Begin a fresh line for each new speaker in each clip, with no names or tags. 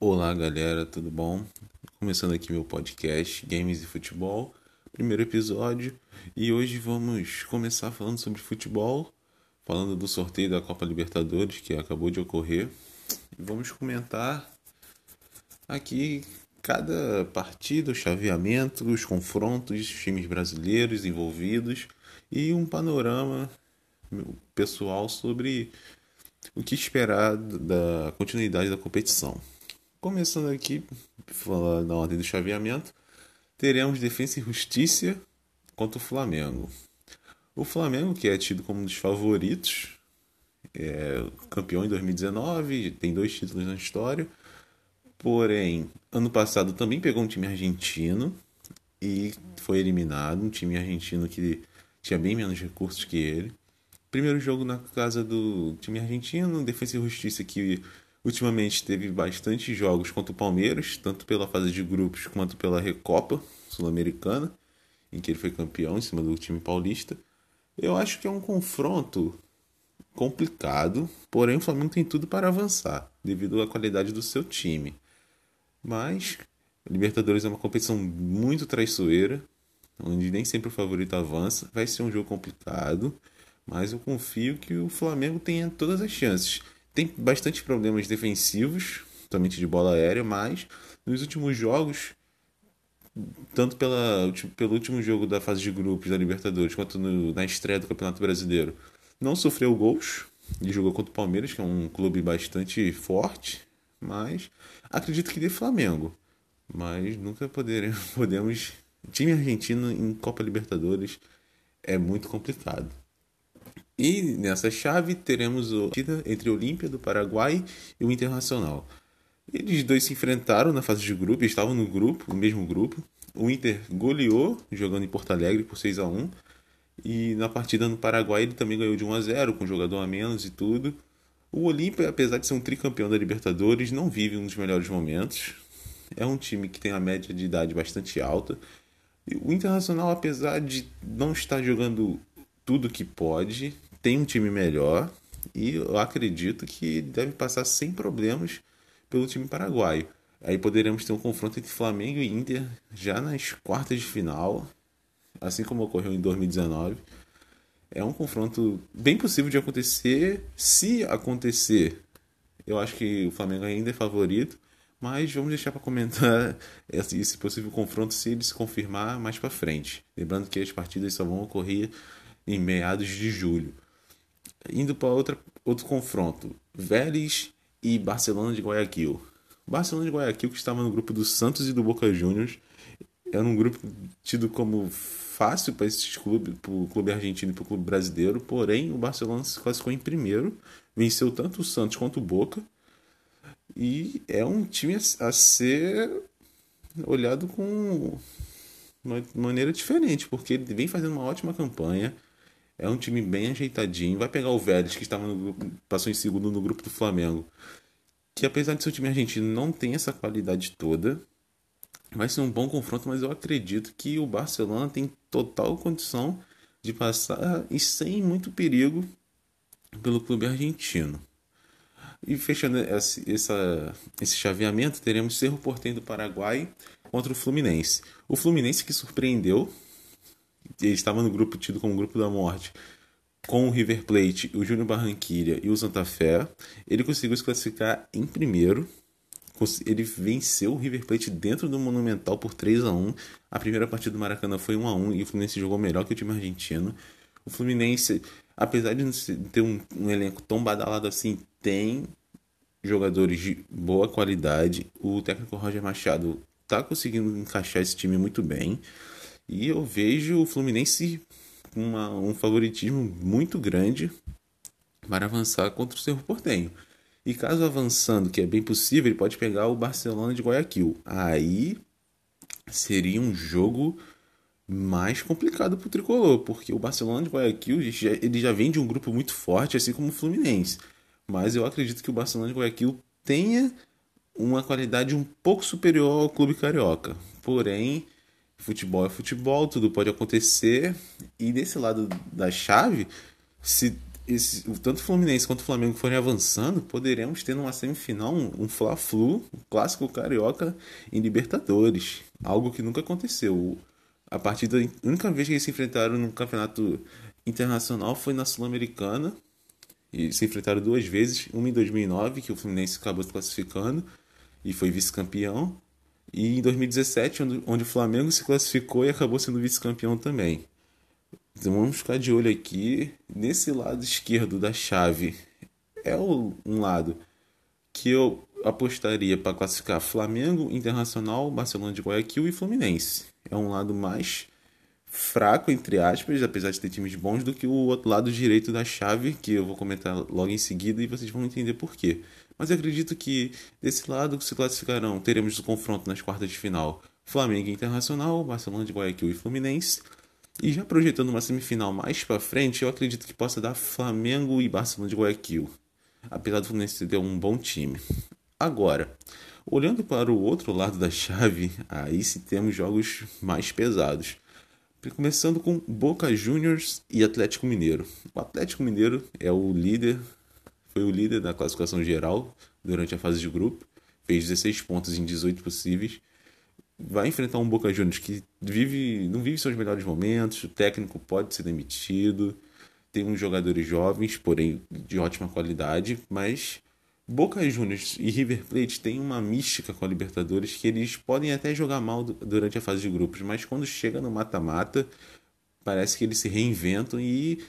Olá galera, tudo bom? Começando aqui meu podcast Games e Futebol, primeiro episódio, e hoje vamos começar falando sobre futebol, falando do sorteio da Copa Libertadores que acabou de ocorrer, e vamos comentar aqui cada partida, o chaveamento, os confrontos, os times brasileiros envolvidos e um panorama pessoal sobre o que esperar da continuidade da competição. Começando aqui, falando na ordem do chaveamento, teremos Defensa e Justiça contra o Flamengo. O Flamengo, que é tido como um dos favoritos, é campeão em 2019, tem dois títulos na história. Porém, ano passado também pegou um time argentino e foi eliminado. Um time argentino que tinha bem menos recursos que ele. Primeiro jogo na casa do time argentino, Defensa e Justiça, que Ultimamente teve bastante jogos contra o Palmeiras, tanto pela fase de grupos quanto pela Recopa Sul-Americana, em que ele foi campeão em cima do time paulista. Eu acho que é um confronto complicado, porém o Flamengo tem tudo para avançar, devido à qualidade do seu time. Mas a Libertadores é uma competição muito traiçoeira, onde nem sempre o favorito avança. Vai ser um jogo complicado, mas eu confio que o Flamengo tenha todas as chances tem bastante problemas defensivos, somente de bola aérea, mas nos últimos jogos, tanto pela, pelo último jogo da fase de grupos da Libertadores, quanto no, na estreia do Campeonato Brasileiro, não sofreu gols e jogou contra o Palmeiras, que é um clube bastante forte, mas acredito que dê Flamengo. Mas nunca poderemos, podemos. Time argentino em Copa Libertadores é muito complicado. E nessa chave teremos a partida entre o Olímpia do Paraguai e o Internacional. Eles dois se enfrentaram na fase de grupo, estavam no grupo, no mesmo grupo. O Inter goleou jogando em Porto Alegre por 6 a 1 e na partida no Paraguai ele também ganhou de 1 a 0 com jogador a menos e tudo. O Olímpia, apesar de ser um tricampeão da Libertadores, não vive um dos melhores momentos. É um time que tem a média de idade bastante alta. O Internacional, apesar de não estar jogando tudo que pode, tem um time melhor e eu acredito que deve passar sem problemas pelo time paraguaio. Aí poderemos ter um confronto entre Flamengo e Inter já nas quartas de final, assim como ocorreu em 2019. É um confronto bem possível de acontecer. Se acontecer, eu acho que o Flamengo ainda é favorito, mas vamos deixar para comentar esse possível confronto se ele se confirmar mais para frente. Lembrando que as partidas só vão ocorrer em meados de julho. Indo para outra, outro confronto: Vélez e Barcelona de Guayaquil. Barcelona de Guayaquil, que estava no grupo do Santos e do Boca Juniors, era um grupo tido como fácil para esses clubes, para o clube argentino e para o clube brasileiro, porém o Barcelona se classificou em primeiro, venceu tanto o Santos quanto o Boca, e é um time a ser olhado com uma maneira diferente, porque ele vem fazendo uma ótima campanha, é um time bem ajeitadinho. Vai pegar o Vélez, que estava no grupo, passou em segundo no grupo do Flamengo. Que apesar de ser um time argentino, não tem essa qualidade toda. Vai ser um bom confronto, mas eu acredito que o Barcelona tem total condição de passar e sem muito perigo pelo clube argentino. E fechando esse, essa, esse chaveamento, teremos Cerro Porteño do Paraguai contra o Fluminense. O Fluminense que surpreendeu ele estava no grupo tido como grupo da morte com o River Plate, o Júnior Barranquilla e o Santa Fé. Ele conseguiu se classificar em primeiro. Ele venceu o River Plate dentro do Monumental por 3 a 1 A primeira partida do Maracanã foi 1 a 1 e o Fluminense jogou melhor que o time argentino. O Fluminense, apesar de não ter um, um elenco tão badalado assim, tem jogadores de boa qualidade. O técnico Roger Machado está conseguindo encaixar esse time muito bem. E eu vejo o Fluminense com um favoritismo muito grande para avançar contra o Cerro Portenho. E caso avançando, que é bem possível, ele pode pegar o Barcelona de Guayaquil. Aí seria um jogo mais complicado para o tricolor, porque o Barcelona de Guayaquil ele já vem de um grupo muito forte, assim como o Fluminense. Mas eu acredito que o Barcelona de Guayaquil tenha uma qualidade um pouco superior ao clube carioca. Porém, futebol é futebol, tudo pode acontecer. E desse lado da chave, se esse, tanto o Fluminense quanto o Flamengo forem avançando, poderemos ter numa semifinal um, um Fla-Flu, um clássico carioca em Libertadores. Algo que nunca aconteceu. A partida, a única vez que eles se enfrentaram no campeonato internacional foi na Sul-Americana. E se enfrentaram duas vezes, uma em 2009, que o Fluminense acabou se classificando e foi vice-campeão, e em 2017, onde, o Flamengo se classificou e acabou sendo vice-campeão também. Então vamos ficar de olho aqui nesse lado esquerdo da chave. É um lado que eu apostaria para classificar Flamengo, Internacional, Barcelona de Guayaquil e Fluminense. É um lado mais fraco, entre aspas, apesar de ter times bons, do que o outro lado direito da chave, que eu vou comentar logo em seguida e vocês vão entender por quê. Mas eu acredito que desse lado se classificarão, teremos o confronto nas quartas de final Flamengo Internacional, Barcelona de Guayaquil e Fluminense. E já projetando uma semifinal mais para frente, eu acredito que possa dar Flamengo e Barcelona de Guayaquil. Apesar do Fluminense ter um bom time. Agora, olhando para o outro lado da chave, aí sim temos jogos mais pesados. Começando com Boca Juniors e Atlético Mineiro. O Atlético Mineiro é o líder, foi o líder da classificação geral durante a fase de grupo, fez 16 pontos em 18 possíveis vai enfrentar um Boca Juniors que vive, não vive seus melhores momentos, o técnico pode ser demitido, tem uns jogadores jovens, porém de ótima qualidade, mas Boca Juniors e River Plate têm uma mística com a Libertadores que eles podem até jogar mal durante a fase de grupos, mas quando chega no mata-mata, parece que eles se reinventam e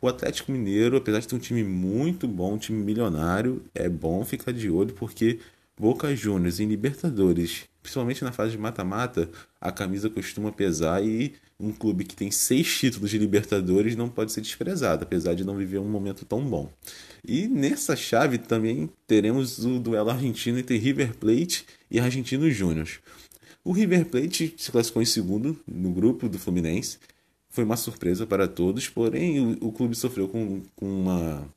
o Atlético Mineiro, apesar de ter um time muito bom, um time milionário, é bom ficar de olho porque Boca Juniors em Libertadores principalmente na fase de mata-mata, a camisa costuma pesar e um clube que tem seis títulos de Libertadores não pode ser desprezado, apesar de não viver um momento tão bom. E nessa chave também teremos o duelo argentino entre River Plate e Argentinos Júnior. O River Plate se classificou em segundo no grupo do Fluminense. Foi uma surpresa para todos, porém o, o clube sofreu com, com uma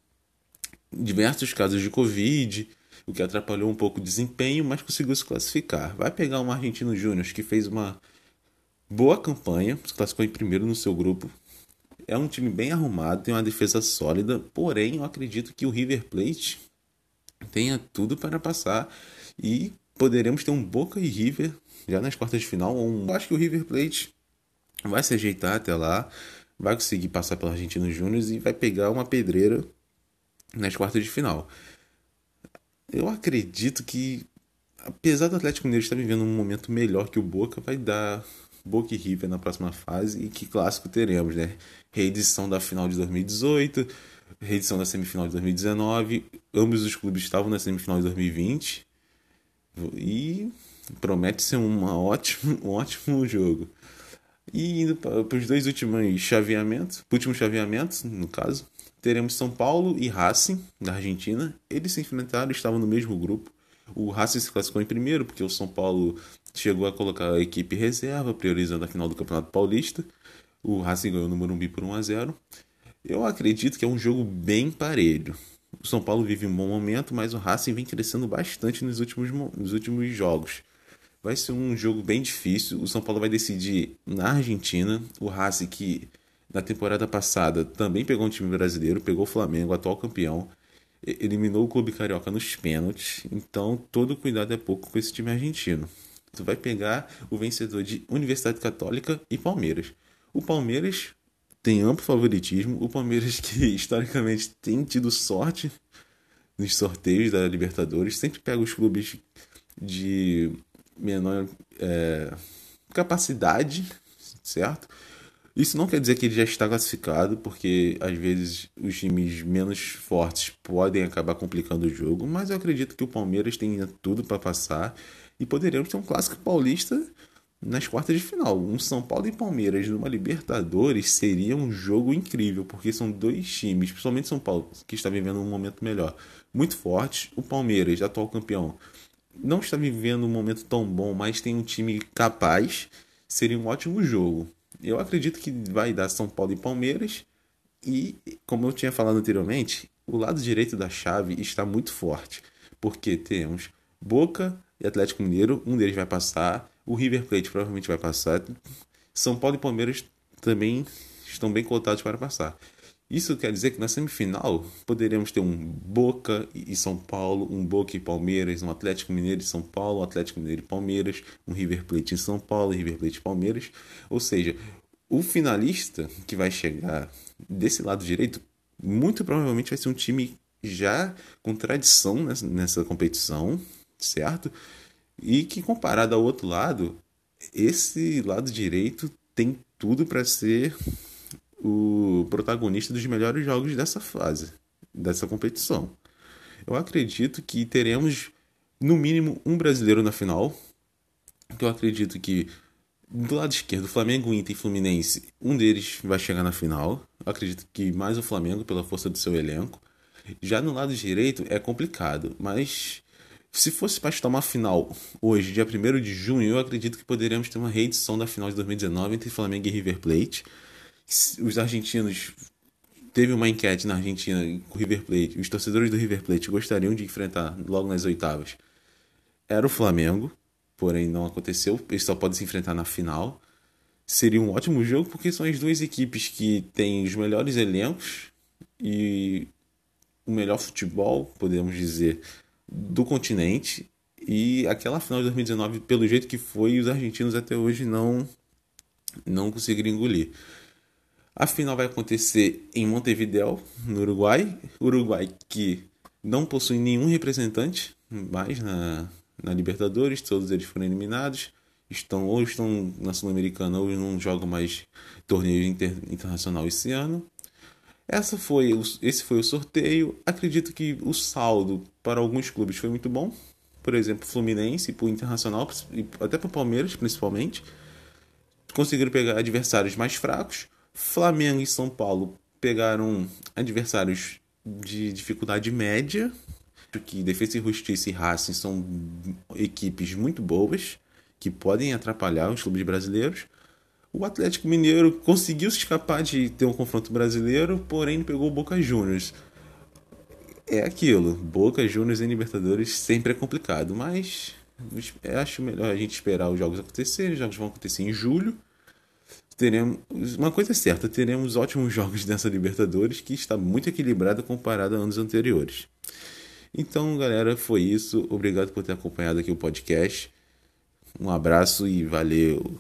diversos casos de Covid, o que atrapalhou um pouco o desempenho, mas conseguiu se classificar. Vai pegar um Argentino Júnior que fez uma boa campanha, se classificou em primeiro no seu grupo. É um time bem arrumado, tem uma defesa sólida, porém eu acredito que o River Plate tenha tudo para passar e poderemos ter um Boca e River já nas quartas de final. Um... Acho que o River Plate vai se ajeitar até lá, vai conseguir passar pelo Argentino Júnior e vai pegar uma pedreira nas quartas de final. Eu acredito que, apesar do Atlético Mineiro estar vivendo um momento melhor que o Boca, vai dar Boca e River na próxima fase. E que clássico teremos, né? Reedição da final de 2018, reedição da semifinal de 2019. Ambos os clubes estavam na semifinal de 2020. E promete ser uma ótimo, um ótimo jogo. E indo para os dois últimos chaveamentos, últimos chaveamentos, no caso, teremos São Paulo e Racing, da Argentina. Eles se enfrentaram, estavam no mesmo grupo. O Racing se classificou em primeiro, porque o São Paulo chegou a colocar a equipe reserva, priorizando a final do Campeonato Paulista. O Racing ganhou no Morumbi por 1 a 0 Eu acredito que é um jogo bem parelho. O São Paulo vive um bom momento, mas o Racing vem crescendo bastante nos últimos, nos últimos jogos. Vai ser um jogo bem difícil. O São Paulo vai decidir na Argentina. O Racing, que na temporada passada também pegou um time brasileiro, pegou o Flamengo, atual campeão, eliminou o Clube Carioca nos pênaltis. Então, todo cuidado é pouco com esse time argentino. Tu vai pegar o vencedor de Universidade Católica e Palmeiras. O Palmeiras tem amplo favoritismo. O Palmeiras, que historicamente tem tido sorte nos sorteios da Libertadores, sempre pega os clubes de menor é, capacidade, certo? Isso não quer dizer que ele já está classificado, porque às vezes os times menos fortes podem acabar complicando o jogo, mas eu acredito que o Palmeiras tem tudo para passar e poderemos ter um clássico paulista nas quartas de final. Um São Paulo e Palmeiras numa Libertadores seria um jogo incrível, porque são dois times, principalmente São Paulo, que está vivendo um momento melhor, muito fortes. O Palmeiras, atual campeão, não está vivendo um momento tão bom, mas tem um time capaz. Seria um ótimo jogo. Eu acredito que vai dar São Paulo e Palmeiras. E, como eu tinha falado anteriormente, o lado direito da chave está muito forte. Porque temos Boca e Atlético Mineiro, um deles vai passar. O River Plate provavelmente vai passar. São Paulo e Palmeiras também estão bem cotados para passar. Isso quer dizer que na semifinal poderemos ter um Boca e São Paulo, um Boca e Palmeiras, um Atlético Mineiro e São Paulo, um Atlético Mineiro e Palmeiras, um River Plate em São Paulo, River Plate e Palmeiras. Ou seja, o finalista que vai chegar desse lado direito muito provavelmente vai ser um time já com tradição nessa, nessa competição, certo? E que comparado ao outro lado, esse lado direito tem tudo para ser o protagonista dos melhores jogos dessa fase, dessa competição. Eu acredito que teremos no mínimo um brasileiro na final. Eu acredito que do lado esquerdo, Flamengo, Inter e Fluminense, um deles vai chegar na final. Eu acredito que mais o Flamengo pela força do seu elenco. Já no lado direito é complicado, mas se fosse para estar uma final hoje, dia 1 de junho, eu acredito que poderíamos ter uma reedição da final de 2019 entre Flamengo e River Plate. Os argentinos. Teve uma enquete na Argentina com o River Plate. Os torcedores do River Plate gostariam de enfrentar logo nas oitavas. Era o Flamengo, porém não aconteceu. Eles só podem se enfrentar na final. Seria um ótimo jogo porque são as duas equipes que têm os melhores elencos e o melhor futebol, podemos dizer, do continente. E aquela final de 2019, pelo jeito que foi, os argentinos até hoje não não conseguiram engolir. A final vai acontecer em Montevideo, no Uruguai. Uruguai que não possui nenhum representante mais na, na Libertadores, todos eles foram eliminados. Estão ou estão na Sul-Americana ou não jogam mais torneio inter, internacional esse ano. Essa foi, esse foi o sorteio. Acredito que o saldo para alguns clubes foi muito bom. Por exemplo, Fluminense, para o Internacional, até para o Palmeiras, principalmente. Conseguiram pegar adversários mais fracos. Flamengo e São Paulo pegaram adversários de dificuldade média. Que Defesa e Justiça e Racing são equipes muito boas que podem atrapalhar os clubes brasileiros. O Atlético Mineiro conseguiu se escapar de ter um confronto brasileiro, porém pegou o Boca Juniors. É aquilo, Boca Juniors em Libertadores sempre é complicado, mas acho melhor a gente esperar os jogos acontecerem. Os jogos vão acontecer em julho. Teremos uma coisa é certa, teremos ótimos jogos nessa Libertadores que está muito equilibrada comparada a anos anteriores. Então, galera, foi isso. Obrigado por ter acompanhado aqui o podcast. Um abraço e valeu.